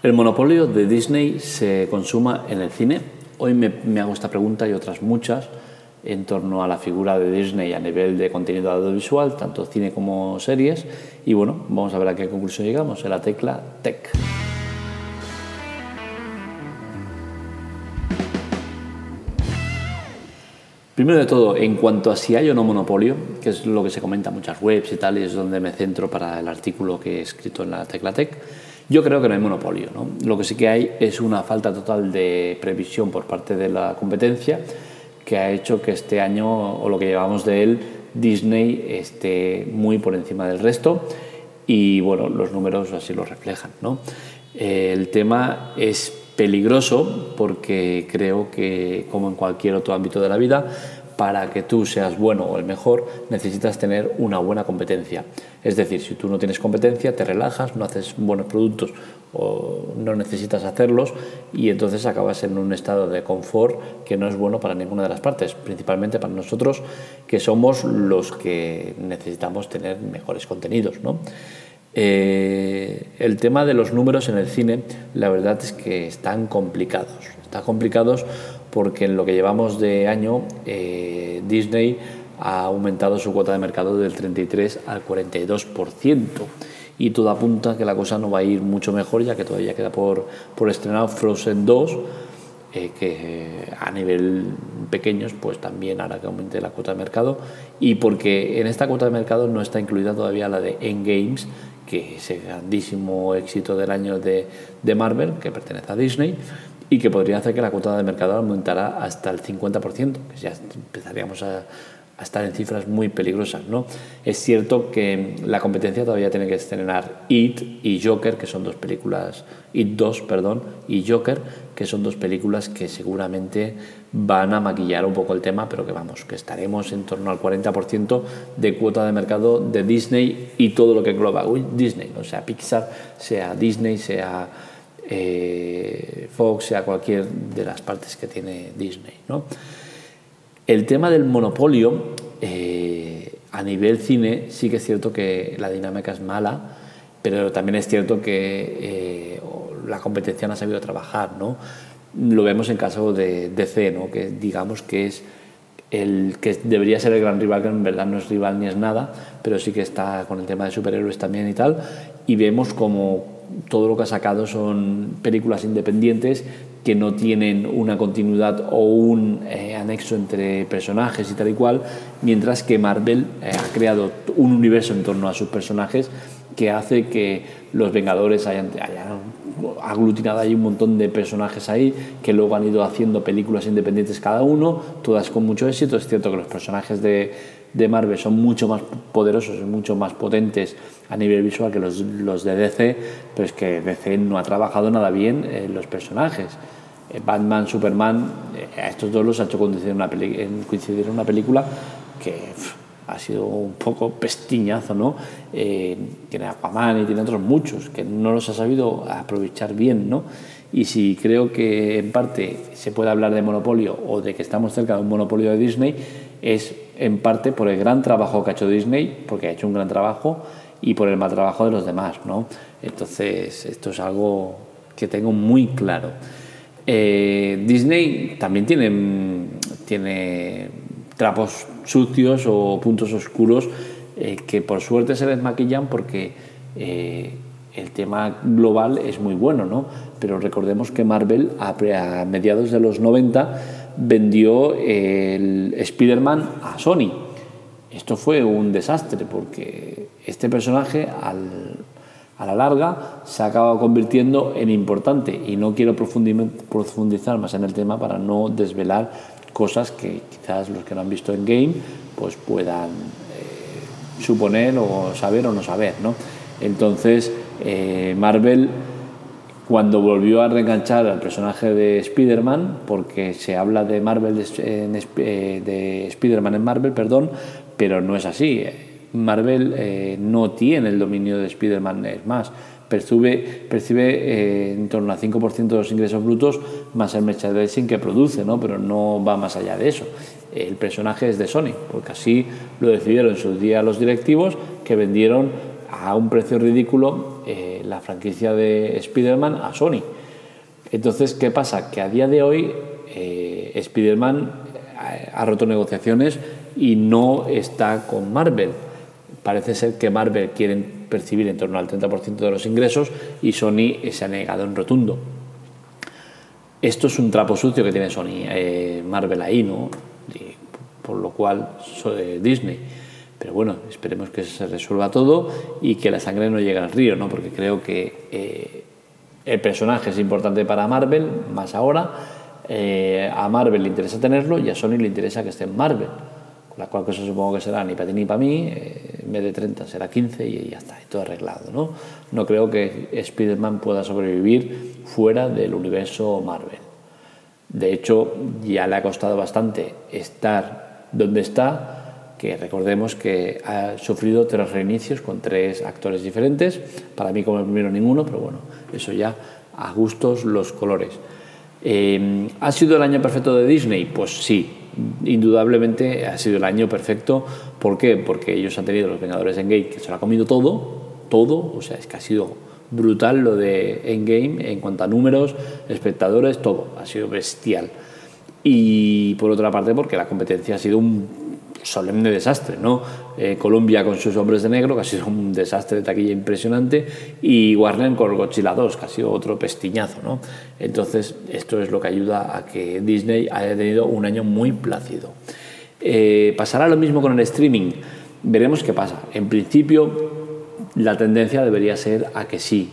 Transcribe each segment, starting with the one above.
El monopolio de Disney se consuma en el cine. Hoy me, hago esta pregunta y otras muchas en torno a la figura de Disney a nivel de contenido audiovisual, tanto cine como series. Y bueno, vamos a ver a qué conclusión llegamos en la tecla Tech. Primero de todo, en cuanto a si hay o no monopolio, que es lo que se comenta en muchas webs y tal, y es donde me centro para el artículo que he escrito en la Tecla Tech, yo creo que no hay monopolio. ¿no? Lo que sí que hay es una falta total de previsión por parte de la competencia que ha hecho que este año, o lo que llevamos de él, Disney esté muy por encima del resto y bueno, los números así lo reflejan. El tema es peligroso porque creo que, como en cualquier otro ámbito de la vida, para que tú seas bueno o el mejor, necesitas tener una buena competencia. Es decir, si tú no tienes competencia, te relajas, no haces buenos productos o no necesitas hacerlos y entonces acabas en un estado de confort que no es bueno para ninguna de las partes, principalmente para nosotros que somos los que necesitamos tener mejores contenidos. ¿no? Eh, el tema de los números en el cine, la verdad es que están complicados. Están complicados porque en lo que llevamos de año eh, Disney ha aumentado su cuota de mercado del 33 al 42% y todo apunta que la cosa no va a ir mucho mejor ya que todavía queda por, por estrenar Frozen 2 eh, que a nivel pequeños pues también hará que aumente la cuota de mercado. Y porque en esta cuota de mercado no está incluida todavía la de Endgames que es el grandísimo éxito del año de, de Marvel que pertenece a Disney y que podría hacer que la cuota de mercado aumentara hasta el 50%, que ya empezaríamos a, estar en cifras muy peligrosas. ¿no? Es cierto que la competencia todavía tiene que estrenar It y Joker, que son dos películas, It 2, perdón, y Joker, que son dos películas que seguramente van a maquillar un poco el tema, pero que vamos, que estaremos en torno al 40% de cuota de mercado de Disney y todo lo que engloba Disney, o sea Pixar, sea Disney, sea eh, Fox, sea cualquier de las partes que tiene Disney. ¿no? El tema del monopolio, eh, a nivel cine, sí que es cierto que la dinámica es mala, pero también es cierto que eh, la competencia no ha sabido trabajar. ¿no? Lo vemos en caso de DC, ¿no? que digamos que es el que debería ser el gran rival, que en verdad no es rival ni es nada, pero sí que está con el tema de superhéroes también y tal, y vemos como todo lo que ha sacado son películas independientes que no tienen una continuidad o un eh, anexo entre personajes y tal y cual, mientras que Marvel eh, ha creado un universo en torno a sus personajes que hace que los Vengadores hayan, aglutinado ahí un montón de personajes ahí que luego han ido haciendo películas independientes cada uno, todas con mucho éxito. Es cierto que los personajes de, de Marvel son mucho más poderosos y mucho más potentes a nivel visual que los, los de DC, pero es que DC no ha trabajado nada bien en los personajes. Eh, Batman, Superman, eh, a estos dos los ha hecho coincidir en una, película que ha sido un poco pestiñazo, ¿no? Eh, tiene Aquaman y tiene otros muchos que no los ha sabido aprovechar bien, ¿no? Y si creo que en parte se puede hablar de monopolio o de que estamos cerca de un monopolio de Disney, es en parte por el gran trabajo que ha hecho Disney, porque ha hecho un gran trabajo, y por el mal trabajo de los demás, ¿no? Entonces, esto es algo que tengo muy claro. Eh, Disney también tiene, tiene trapos sucios o puntos oscuros eh, que por suerte se desmaquillan porque eh, el tema global es muy bueno, ¿no? Pero recordemos que Marvel a, a mediados de los 90 vendió el Spider-Man a Sony. Esto fue un desastre porque este personaje a la larga se ha acabado convirtiendo en importante y no quiero profundizar más en el tema para no desvelar cosas que quizás los que no han visto en game pues puedan eh, suponer o saber o no saber. ¿no? Entonces eh, Marvel cuando volvió a reenganchar al personaje de Spider-Man, porque se habla de Marvel de, eh, de Spider-Man en Marvel, perdón, pero no es así. Marvel eh, no tiene el dominio de Spider-Man, es más, percibe, percibe eh, en torno al 5% de los ingresos brutos más el merchandising que produce, ¿no? pero no va más allá de eso. El personaje es de Sony, porque así lo decidieron en su día los directivos que vendieron a un precio ridículo eh, la franquicia de Spider-Man a Sony. Entonces, ¿qué pasa? Que a día de hoy eh, Spider-Man ha roto negociaciones y no está con Marvel. Parece ser que Marvel quiere percibir en torno al 30% de los ingresos y Sony se ha negado en rotundo. Esto es un trapo sucio que tiene Sony, eh, Marvel ahí, ¿no? por lo cual eh, Disney. Pero bueno, esperemos que se resuelva todo y que la sangre no llegue al río, ¿no? Porque creo que eh, el personaje es importante para Marvel, más ahora. a Marvel le interesa tenerlo y a Sony le interesa que esté en Marvel la cual cosa supongo que será ni para ti ni para mí, eh, en vez de 30 será 15 y ya está, todo arreglado. ¿no? no creo que Spider-Man pueda sobrevivir fuera del universo Marvel. De hecho, ya le ha costado bastante estar donde está, que recordemos que ha sufrido tres reinicios con tres actores diferentes, para mí como el primero ninguno, pero bueno, eso ya a gustos los colores. Eh, ¿Ha sido el año perfecto de Disney? Pues sí, indudablemente ha sido el año perfecto. ¿Por qué? Porque ellos han tenido los Vengadores Endgame que se lo ha comido todo, todo, o sea, es que ha sido brutal lo de Endgame en cuanto a números, espectadores, todo, ha sido bestial. Y por otra parte, porque la competencia ha sido un solemne desastre, ¿no? Eh, Colombia con sus hombres de negro, que ha sido un desastre de taquilla impresionante, y Warner con Godzilla 2, que ha sido otro pestiñazo, ¿no? Entonces, esto es lo que ayuda a que Disney haya tenido un año muy plácido. Eh, ¿Pasará lo mismo con el streaming? Veremos qué pasa. En principio, la tendencia debería ser a que sí.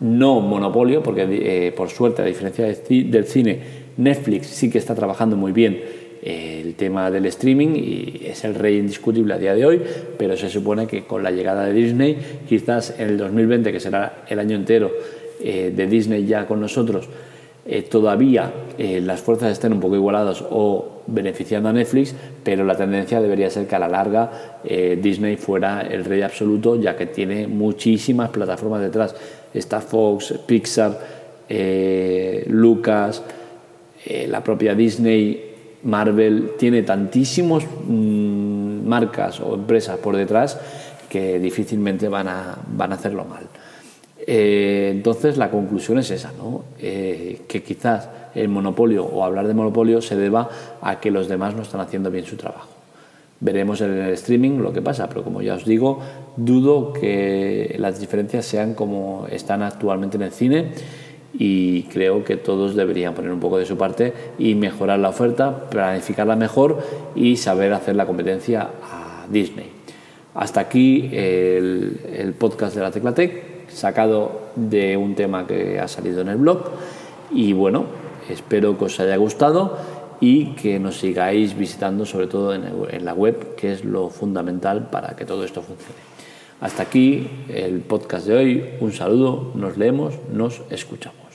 No monopolio, porque eh, por suerte, a diferencia del cine, Netflix sí que está trabajando muy bien el tema del streaming y es el rey indiscutible a día de hoy, pero se supone que con la llegada de Disney, quizás en el 2020, que será el año entero eh, de Disney ya con nosotros, eh, todavía eh, las fuerzas estén un poco igualadas o beneficiando a Netflix, pero la tendencia debería ser que a la larga Disney fuera el rey absoluto, ya que tiene muchísimas plataformas detrás. Está Fox, Pixar, Lucas, la propia Disney Marvel tiene tantísimos mm, marcas o empresas por detrás que difícilmente van a, van a hacerlo mal. Eh, entonces la conclusión es esa, ¿no? Eh, que quizás el monopolio o hablar de monopolio se deba a que los demás no están haciendo bien su trabajo. Veremos en el streaming lo que pasa, pero como ya os digo, dudo que las diferencias sean como están actualmente en el cine y creo que todos deberían poner un poco de su parte y mejorar la oferta, planificarla mejor y saber hacer la competencia a Disney. Hasta aquí el, podcast de la Teclatec, sacado de un tema que ha salido en el blog y bueno, espero que os haya gustado y que nos sigáis visitando sobre todo en la web, que es lo fundamental para que todo esto funcione. Hasta aquí el podcast de hoy. Un saludo, nos leemos, nos escuchamos.